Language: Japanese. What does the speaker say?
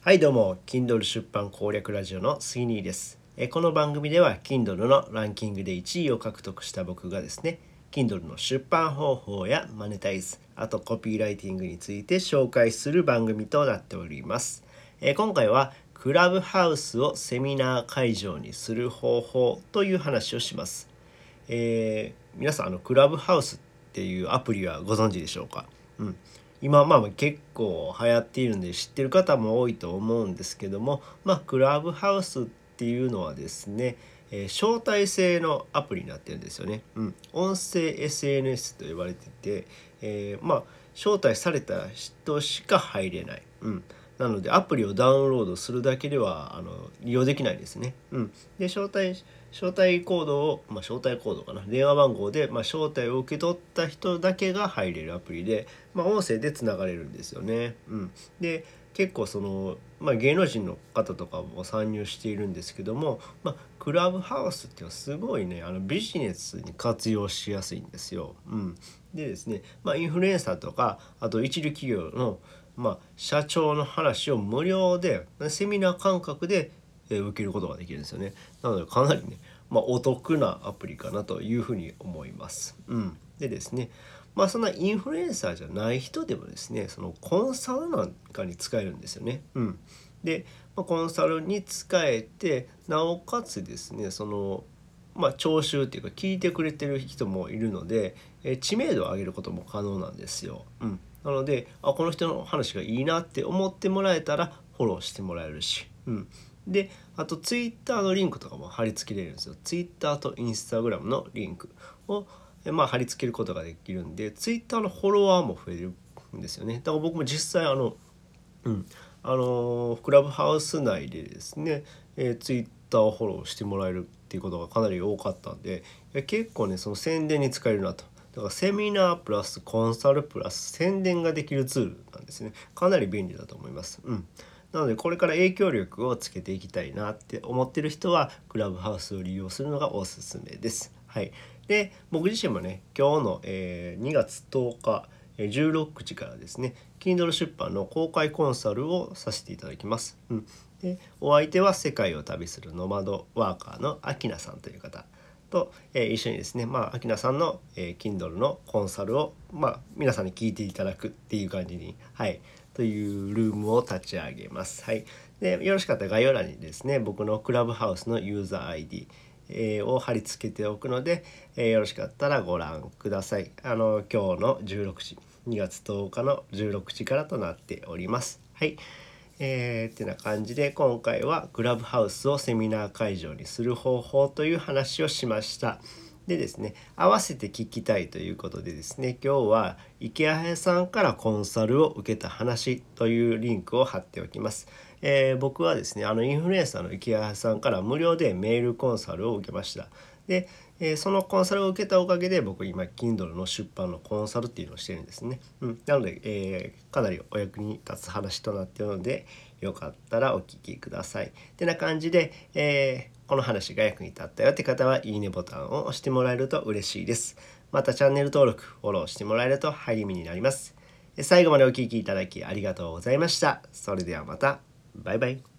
はいどうも Kindle 出版攻略ラジオの杉兄です。この番組では Kindle のランキングで1位を獲得した僕がですね Kindle の出版方法やマネタイズあとコピーライティングについて紹介する番組となっております。今回はクラブハウスをセミナー会場にする方法という話をします、えー、皆さんあのクラブハウスっていうアプリはご存知でしょうか、うん、今まあ結構流行っているんで知ってる方も多いと思うんですけどもまあクラブハウスっていうのはですね、えー、招待制のアプリになってるんですよね。うん、音声 SNS と呼ばれてて、えー、まあ招待された人しか入れない。うん、なのでアプリをダウンロードするだけではあの利用できないですね。うん、で招待招待コードを、まあ、招待コードかな電話番号で、まあ、招待を受け取った人だけが入れるアプリで、まあ、音声でつながれるんですよね。うん、で結構その、まあ、芸能人の方とかも参入しているんですけども、まあ、クラブハウスっていうのはすごいねあのビジネスに活用しやすいんですよ。うん、でですね、まあ、インフルエンサーとかあと一流企業の、まあ、社長の話を無料でセミナー感覚で受けることができるんですよね。なのでかなりね、まあ、お得なアプリかなというふうに思います。うん、でですねまあそんなインフルエンサーじゃない人でもですねそのコンサルなんかに使えるんですよね。うん、で、まあ、コンサルに使えてなおかつですねそのまあ、聴衆っていうか聞いてくれてる人もいるので、え知名度を上げることも可能なんですよ。うん、なのであこの人の話がいいなって思ってもらえたらフォローしてもらえるし、うん、であとツイッターのリンクとかも貼り付けれるんですよ。ツイッターとインスタグラムのリンクを、でまあ、貼り付けることができるんでツイッターのフォロワーも増えるんですよね。だから僕も実際あのうんあのクラブハウス内でですね、えー、ツイッターをフォローしてもらえるっていうことがかなり多かったんでいや結構ねその宣伝に使えるなと。だからセミナープラスコンサルプラス宣伝ができるツールなんですね。かなり便利だと思います。うん。なのでこれから影響力をつけていきたいなって思ってる人はクラブハウスを利用するのがおすすめです。はい、で僕自身もね今日の、えー、2月10日16時からですね Kindle 出版の公開コンサルをさせていただきます。うん、でお相手は世界を旅するノマドワーカーのアキナさんという方と、えー、一緒にですねまあアキナさんの、えー、Kindle のコンサルを、まあ、皆さんに聞いていただくっていう感じに、はい、というルームを立ち上げます。はい、でよろしかったら概要欄にですね僕のクラブハウスのユーザー ID、を貼り付けておくので、え、よろしかったらご覧ください。あの今日の16時2月10日の16時からとなっております。はい。えー、ってな感じで今回はクラブハウスをセミナー会場にする方法という話をしました。でですね合わせて聞きたいということでですね今日は池谷さんからコンサルを受けた話というリンクを貼っておきます。えー、僕はですねあのインフルエンサーの池谷さんから無料でメールコンサルを受けました。で、えー、そのコンサルを受けたおかげで僕今 Kindle の出版のコンサルっていうのをしてるんですね。うん、なので、えー、かなりお役に立つ話となっているのでよかったらお聞きください。ってな感じで、えー、この話が役に立ったよって方はいいねボタンを押してもらえると嬉しいです。またチャンネル登録、フォローしてもらえると励みになります。最後までお聴きいただきありがとうございました。それではまた。バイバイ。